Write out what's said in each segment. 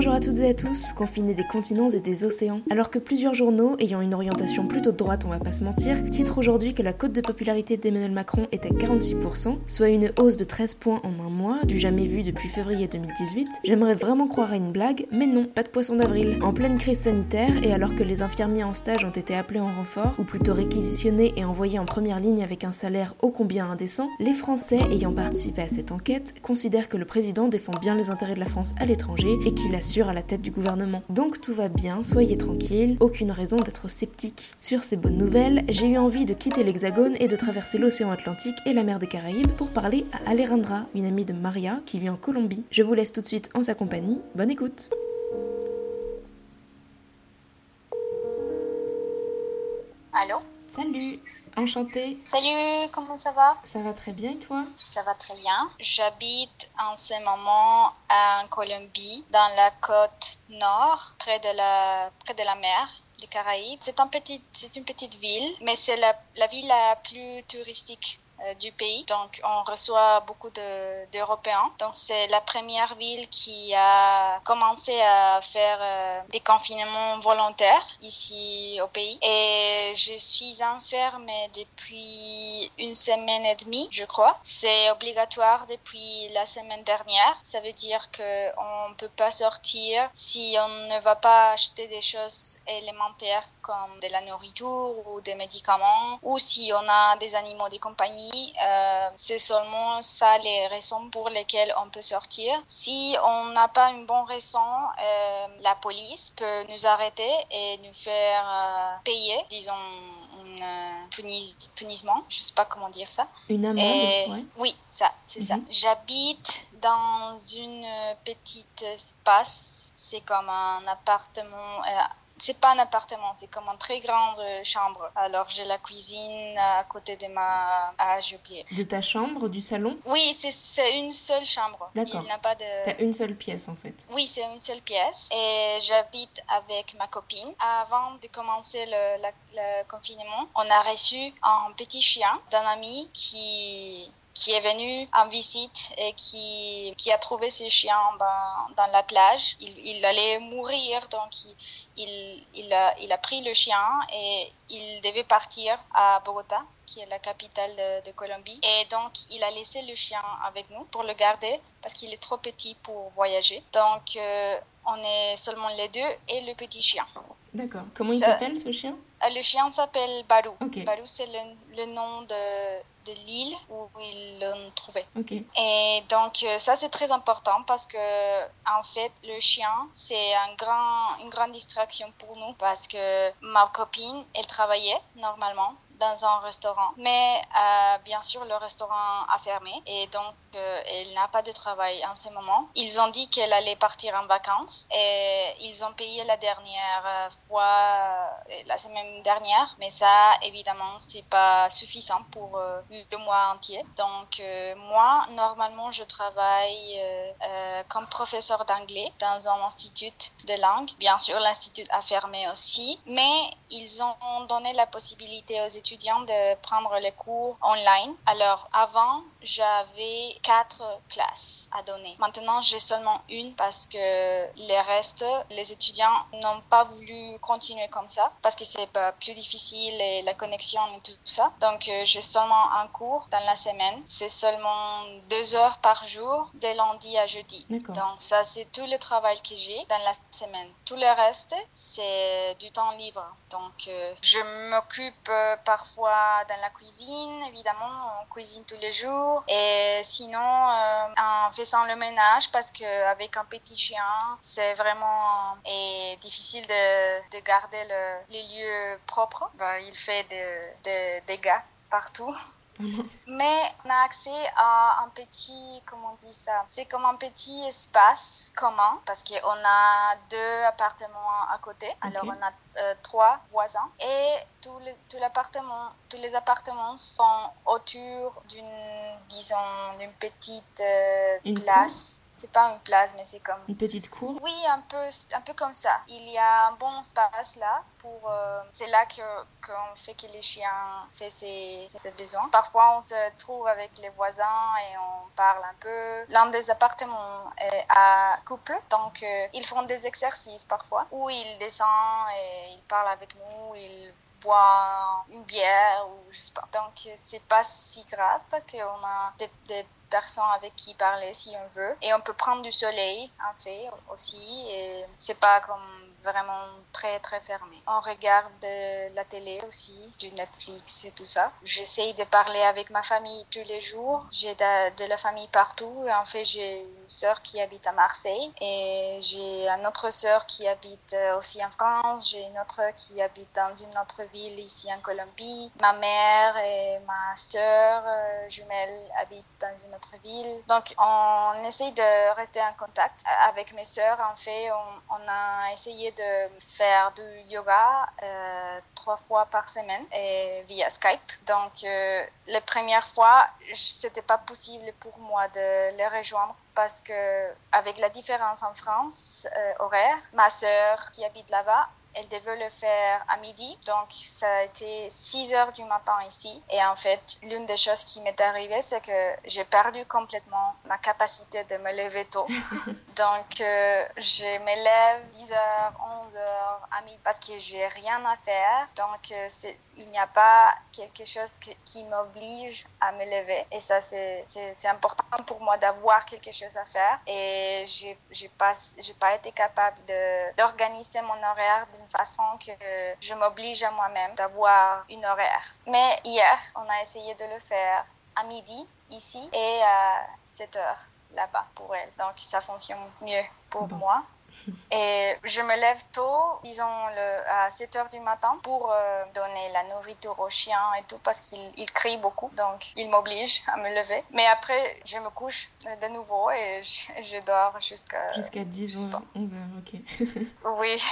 Bonjour à toutes et à tous, confinés des continents et des océans. Alors que plusieurs journaux, ayant une orientation plutôt droite, on va pas se mentir, titrent aujourd'hui que la cote de popularité d'Emmanuel Macron est à 46%, soit une hausse de 13 points en un mois, du jamais vu depuis février 2018, j'aimerais vraiment croire à une blague, mais non, pas de poisson d'avril. En pleine crise sanitaire, et alors que les infirmiers en stage ont été appelés en renfort, ou plutôt réquisitionnés et envoyés en première ligne avec un salaire ô combien indécent, les Français ayant participé à cette enquête considèrent que le président défend bien les intérêts de la France à l'étranger et qu'il assure à la tête du gouvernement. Donc tout va bien, soyez tranquilles, aucune raison d'être sceptique. Sur ces bonnes nouvelles, j'ai eu envie de quitter l'Hexagone et de traverser l'océan Atlantique et la mer des Caraïbes pour parler à Alejandra, une amie de Maria qui vit en Colombie. Je vous laisse tout de suite en sa compagnie. Bonne écoute. Allô? Salut, enchantée. Salut, comment ça va? Ça va très bien et toi? Ça va très bien. J'habite en ce moment en Colombie, dans la côte nord, près de la, près de la mer des Caraïbes. C'est un petit, une petite ville, mais c'est la, la ville la plus touristique du pays. Donc, on reçoit beaucoup d'Européens. Donc, c'est la première ville qui a commencé à faire euh, des confinements volontaires ici au pays. Et je suis enfermée depuis une semaine et demie, je crois. C'est obligatoire depuis la semaine dernière. Ça veut dire que on peut pas sortir si on ne va pas acheter des choses élémentaires comme de la nourriture ou des médicaments ou si on a des animaux de compagnie euh, c'est seulement ça les raisons pour lesquelles on peut sortir. Si on n'a pas une bonne raison, euh, la police peut nous arrêter et nous faire euh, payer, disons, un punissement, je sais pas comment dire ça. Une amende, Oui, ça, c'est ça. Mhm. J'habite dans une petite espace, c'est comme un appartement, c'est pas un appartement, c'est comme une très grande chambre. Alors j'ai la cuisine à côté de ma. Ah, j'ai oublié. De ta chambre, du salon? Oui, c'est une seule chambre. D'accord. Il n'a pas de. T'as une seule pièce en fait. Oui, c'est une seule pièce. Et j'habite avec ma copine. Avant de commencer le, le confinement, on a reçu un petit chien d'un ami qui qui est venu en visite et qui, a trouvé ses chiens dans, la plage. Il, allait mourir, donc il, a, pris le chien et il devait partir à Bogota, qui est la capitale de, de, Colombie. Et donc, il a laissé le chien avec nous pour le garder parce qu'il est trop petit pour voyager. Donc, euh, on est seulement les deux et le petit chien. D'accord. Comment il s'appelle ce chien? Euh, Le chien s'appelle Barou. Barou, c'est le, le, nom de, de l'île où ils l'ont trouvé. Et donc, euh, ça, c'est très important parce que, en fait, le chien, c'est un grand, une grande distraction pour nous parce que ma copine, elle travaillait normalement dans un restaurant. Mais euh, bien sûr, le restaurant a fermé et donc euh, elle n'a pas de travail en ce moment. Ils ont dit qu'elle allait partir en vacances et ils ont payé la dernière euh, fois, la semaine dernière. Mais ça, évidemment, c'est pas suffisant pour le mois entier. Donc moi, normalement, je travaille comme professeur d'anglais dans un institut de langue. Bien sûr, l'institut a fermé aussi, mais ils ont donné la possibilité aux étudiants de prendre les cours online. Alors avant, j'avais quatre classes à donner. Maintenant, j'ai seulement une parce que les restes, les étudiants n'ont pas voulu continuer comme ça parce que c'est plus difficile et la connexion et tout ça. Donc, euh, j'ai seulement un cours dans la semaine. C'est seulement deux heures par jour de lundi à jeudi. Donc, ça, c'est tout le travail que j'ai dans la semaine. Tout le reste, c'est du temps libre. Donc, euh, je m'occupe euh, parfois dans la cuisine, évidemment, on cuisine tous les jours et sinon, euh, en faisant le ménage, parce qu'avec un petit chien, c'est vraiment et difficile de, de garder le, les lieux propres. Ben, il fait des dégâts partout. Mais on a accès à un petit, comment on dit ça? C'est comme un petit espace commun parce qu'on a deux appartements à côté. Alors on a euh, trois voisins et tous les, tout tous les appartements sont autour d'une, disons, d'une petite euh, place. C'est pas une place, mais c'est comme une petite cour. Oui, un peu, un peu comme ça. Il y a un bon espace là pour. Euh, c'est là que qu'on fait que les chiens fait ses, ses, besoins. Parfois, on se trouve avec les voisins et on parle un peu. L'un des appartements est à couple, donc euh, ils font des exercices parfois où ils descendent et ils parlent avec nous. Ils boire une bière ou je sais pas. Donc c'est pas si grave parce qu'on a des, des, personnes avec qui parler si on veut et on peut prendre du soleil en fait aussi et c'est pas comme vraiment très très fermé. On regarde la télé aussi, du Netflix et tout ça. J'essaye de parler avec ma famille tous les jours. J'ai de, la famille partout. En fait, j'ai une sœur qui habite à Marseille et j'ai une autre sœur qui habite euh, aussi en France. J'ai une autre qui habite dans une autre ville ici en Colombie. Ma mère et ma sœur euh, jumelle habitent dans une autre ville. Donc, on essaye de rester en contact avec mes sœurs. En fait, on, on a essayé de faire du yoga euh, trois fois par semaine via Skype. Donc, euh, les premières fois, c'était pas possible pour moi de les rejoindre parce que avec la différence en France euh, horaire, ma sœur qui habite là-bas, elle devait le faire à midi. Donc, ça a été 6 heures du matin ici. Et en fait, l'une des choses qui m'est arrivée, c'est que j'ai perdu complètement ma capacité de me lever tôt. Donc, euh, je me lève 10 heures, 11 heures à midi parce que j'ai rien à faire. Donc, euh, il n'y a pas quelque chose qui m'oblige à me lever. Et ça, c'est important pour moi d'avoir quelque chose à faire. Et j'ai pas, pas été capable d'organiser mon horaire façon que je m'oblige à moi-même d'avoir une horaire. Mais hier, on a essayé de le faire à midi ici et à 7 heures là-bas pour elle. Donc ça fonctionne mieux pour moi. Et je me lève tôt, disons le, à 7 heures du matin, pour euh, donner la nourriture aux chiens et tout, parce qu'ils crient beaucoup. Donc, ils m'obligent à me lever. Mais après, je me couche de nouveau et je, dors jusqu'à. Jusqu'à 10 ou 11 heures, ok. oui.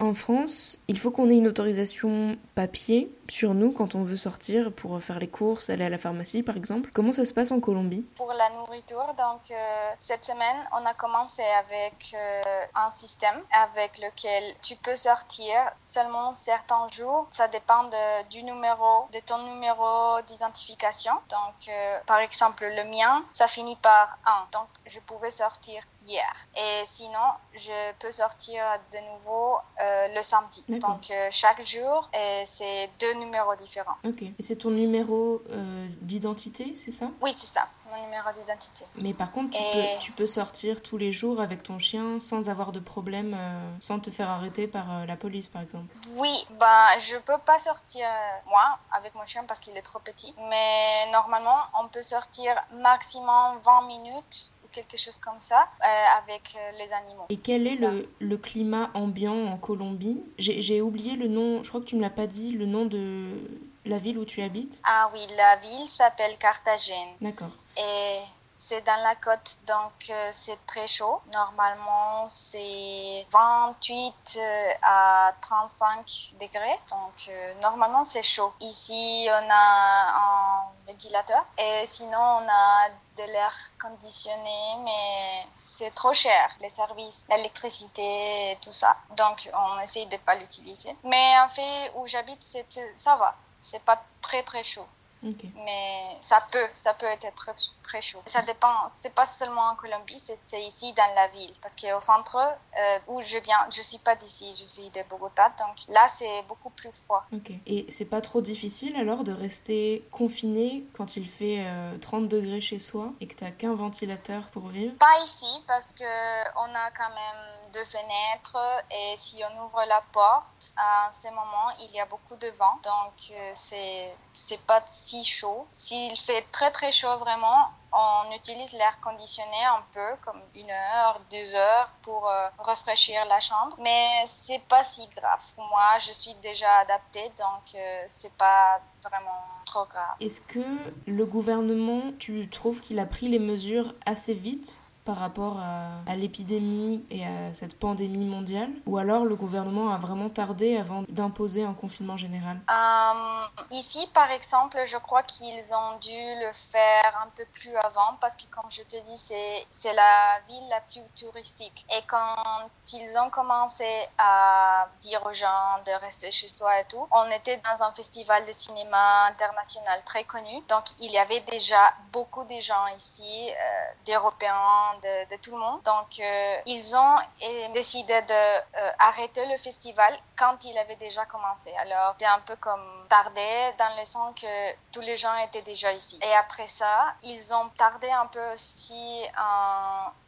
en France, il faut qu'on ait une autorisation papier sur nous quand on veut sortir pour faire les courses, aller à la pharmacie par exemple. Comment ça se passe en Colombie? Pour la nourriture, donc euh, cette semaine, on a commencé avec euh, un système avec lequel tu peux sortir seulement certains jours. Ça dépend de, du numéro, de ton numéro d'identification. Donc, euh, par exemple, le mien, ça finit par 1. Donc, je pouvais sortir hier. Et sinon, je peux sortir de nouveau euh, le samedi. Donc, euh, chaque jour, c'est deux numéros différents. Ok. Et c'est ton numéro d'identité, c'est ça? Oui, c'est ça, mon numéro d'identité. Mais par contre, tu, peux, tu peux sortir tous les jours avec ton chien sans avoir de problème, sans te faire arrêter par la police, par exemple Oui, bah, je peux pas sortir, moi, avec mon chien parce qu'il est trop petit. Mais normalement, on peut sortir maximum 20 minutes quelque chose comme ça euh, avec euh, les animaux. Et quel est, le, le, climat ambiant en Colombie? J'ai oublié le nom, je crois que tu me l'as pas dit, le nom de la ville où tu habites. Ah oui, la ville s'appelle Carthagène. D'accord. Et c'est dans la côte, donc euh, c'est très chaud. Normalement, c'est 28 euh, à 35 degrés. Donc, euh, normalement, c'est chaud. Ici, on a un ventilateur. Et sinon, on a de l'air conditionné, mais c'est trop cher, les services, l'électricité tout ça. Donc, on essaye de ne pas l'utiliser. Mais en fait, où j'habite, ça va. C'est pas très, très chaud. Mais ça peut, ça peut être très, très chaud. Ça dépend, c'est pas seulement en Colombie, c'est ici dans la ville. Parce qu'au centre, euh, où je viens, je suis pas d'ici, je suis de Bogota, donc là c'est beaucoup plus froid. Ok. Et c'est pas trop difficile alors de rester confiné quand il fait 30 euh, degrés chez soi et que t'as qu'un ventilateur pour vivre? Pas ici, parce que on a quand même deux fenêtres et si on ouvre la porte, à ce moment, il y a beaucoup de vent, donc euh, c'est pas si chaud. S'il fait très très chaud vraiment, on utilise l'air conditionné un peu, comme une heure, deux heures, pour euh, rafraîchir la chambre. Mais c'est pas si grave. Moi, je suis déjà adaptée, donc euh, c'est pas vraiment trop grave. Est-ce que le gouvernement, tu trouves qu'il a pris les mesures assez vite? Par rapport à, l'épidémie et à cette pandémie mondiale? Ou alors le gouvernement a vraiment tardé avant d'imposer un confinement général? Euh, Ici, par exemple, je crois qu'ils ont dû le faire un peu plus avant parce que, comme je te dis, c'est la ville la plus touristique. Et quand ils ont commencé à dire aux gens de rester chez soi et tout, on était dans un festival de cinéma international très connu. Donc, il y avait déjà beaucoup de gens ici, euh, d'Européens, de, tout le monde. Donc, euh, ils ont décidé d'arrêter euh, le festival quand il avait déjà commencé. Alors, c'était un peu comme tardé dans le sens que tous les gens étaient déjà ici. Et après ça, ils ont tardé un peu aussi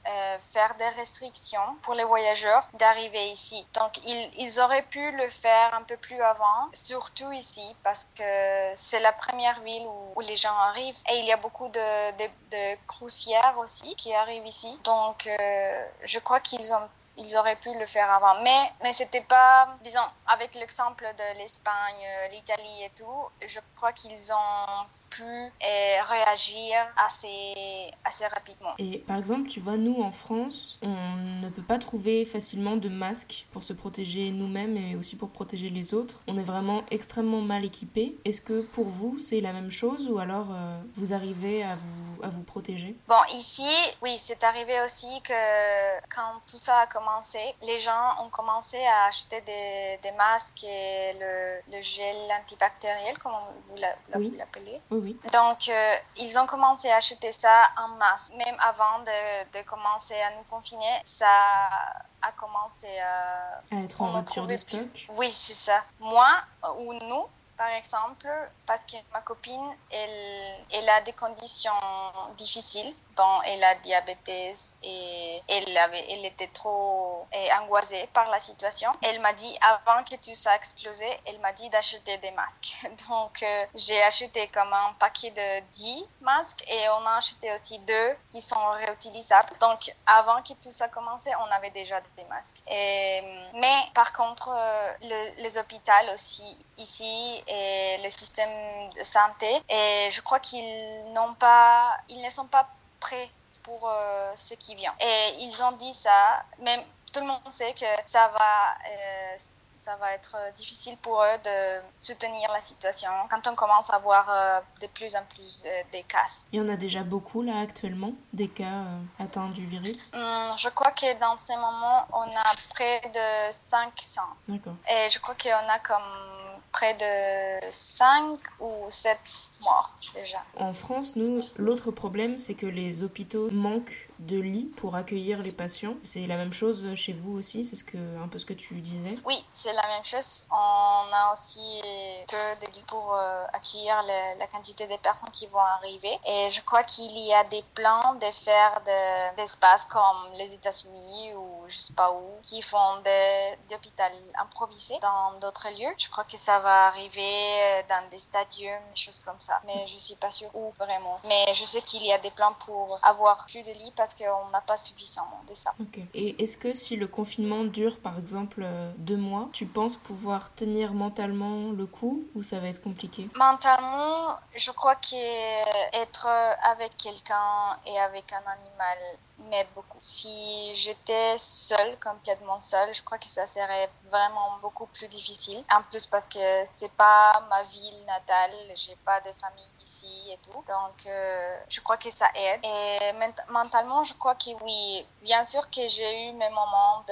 à faire des restrictions pour les voyageurs d'arriver ici. Donc, ils, ils auraient pu le faire un peu plus avant, surtout ici, parce que c'est la première ville où, les gens arrivent. Et il y a beaucoup de, de, de aussi qui arrivent ici. Donc, euh, je crois qu'ils ont ils auraient pu le faire avant. Mais, mais c'était pas, disons, avec l'exemple de l'Espagne, euh, l'Italie et tout, je crois qu'ils ont pu euh, réagir assez, assez rapidement. Et par exemple, tu vois, nous en France, on ne peut pas trouver facilement de masques pour se protéger nous-mêmes et aussi pour protéger les autres. On est vraiment extrêmement mal équipés. Est-ce que pour vous, c'est la même chose ou alors euh, vous arrivez à vous, à vous protéger Bon, ici, oui, c'est arrivé aussi que quand tout ça a commencé, les gens ont commencé à acheter des, des masques et le, le gel antibactériel, comme vous l'appelez. Oui. Oui, Donc, euh, ils ont commencé à acheter ça en masse. Même avant de, de commencer à nous confiner, ça a commencé à, à être en rupture de stock. Oui, c'est ça. Moi ou nous, par exemple, parce que ma copine, elle, elle a des conditions difficiles. Bon, elle a diabète et elle, avait, elle était trop angoissée par la situation. Elle m'a dit, avant que tout ça explose, elle m'a dit d'acheter des masques. Donc, euh, j'ai acheté comme un paquet de 10 masques et on a acheté aussi deux qui sont réutilisables. Donc, avant que tout ça commençait, on avait déjà des masques. Mais par contre, euh, les hôpitaux aussi ici et le système de santé. Et je crois qu'ils n'ont pas, ils ne sont pas prêts pour euh, ce qui vient. Et ils ont dit ça, même tout le monde sait que ça va euh, ça va être difficile pour eux de soutenir la situation quand on commence à voir euh, de plus en plus des cas. Il y en a déjà beaucoup là actuellement, des cas atteints du virus? Hum, Je crois que dans ces moments, on a près de 500. D'accord. Et je crois qu'on a comme près de 5 ou 7 morts déjà. En France, nous, l'autre problème, c'est que les hôpitaux manquent de lits pour accueillir les patients. C'est la même chose chez vous aussi, c'est ce que, un peu ce que tu disais? Oui, c'est la même chose. On a aussi peu de lits pour euh, accueillir la quantité de personnes qui vont arriver. Et je crois qu'il y a des plans de faire des espaces comme les États-Unis ou je sais pas où, qui font des, des hôpitaux improvisés dans d'autres lieux. Je crois que ça va arriver dans des stadiums, des choses comme ça. Mais je suis pas sûre où vraiment. Mais je sais qu'il y a des plans pour avoir plus de lits qu'on n'a pas suffisamment de ça. Et est-ce que si le confinement dure par exemple euh, deux mois, tu penses pouvoir tenir mentalement le coup ou ça va être compliqué? Mentalement, je crois qu'être avec quelqu'un et avec un animal m'aide beaucoup. Si j'étais seule, complètement seule, je crois que ça serait vraiment beaucoup plus difficile. En plus parce que c'est pas ma ville natale, j'ai pas de famille ici et tout. Donc euh, je crois que ça aide. Et mentalement, je crois que oui, bien sûr que j'ai eu mes moments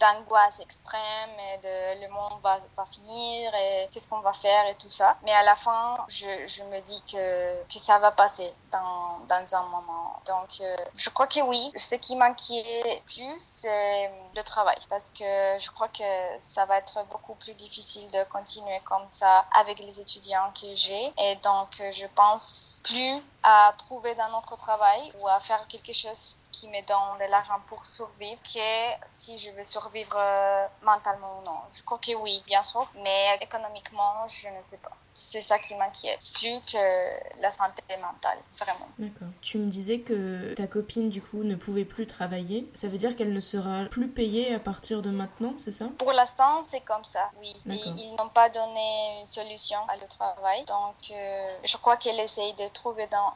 d'angoisse extrême et de le monde va, va finir et qu'est-ce qu'on va faire et tout ça. Mais à la fin, je, je me dis que, que ça va passer dans, dans un moment. Donc euh, je crois que oui, ce qui m'inquiète plus, c'est le travail parce que je crois que ça va être beaucoup plus difficile de continuer comme ça avec les étudiants que j'ai. Et donc, je pense plus à trouver un autre travail ou à faire quelque chose qui me donne de l'argent pour survivre que si je veux survivre euh, mentalement ou non. Je crois que oui, bien sûr, mais économiquement, je ne sais pas. C'est ça qui m'inquiète, plus que la santé mentale, vraiment. D'accord. Tu me disais que ta copine, du coup, ne pouvait plus travailler. Ça veut dire qu'elle ne sera plus payée à partir de maintenant, c'est ça? Pour l'instant, c'est comme ça, oui. ils n'ont pas donné une solution à le travail. Donc, euh, je crois qu'elle essaye de trouver dans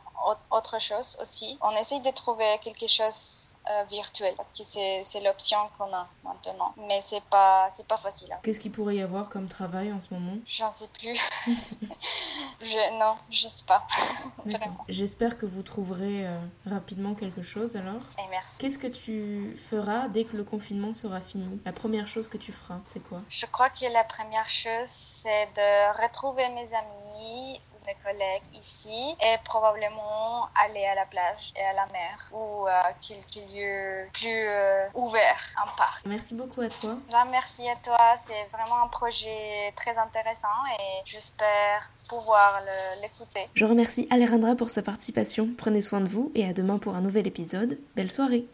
autre chose aussi. On essaye de trouver quelque chose euh, virtuel parce que c'est l'option qu'on a maintenant. Mais c'est pas c'est pas facile. Hein. Qu'est-ce qu'il pourrait y avoir comme travail en ce moment? J'en sais plus. je, non, je sais pas. J'espère que vous trouverez euh, rapidement quelque chose alors. Et merci. Qu'est-ce que tu feras dès que le confinement sera fini? La première chose que tu feras, c'est quoi? Je crois que la première chose, c'est de retrouver mes amis mes collègues ici et probablement aller à la plage et à la mer ou à quelques lieux plus euh, ouverts, un parc. Merci beaucoup à toi. merci à toi. C'est vraiment un projet très intéressant et j'espère pouvoir l'écouter. Je remercie Alejandra pour sa participation. Prenez soin de vous et à demain pour un nouvel épisode. Belle soirée.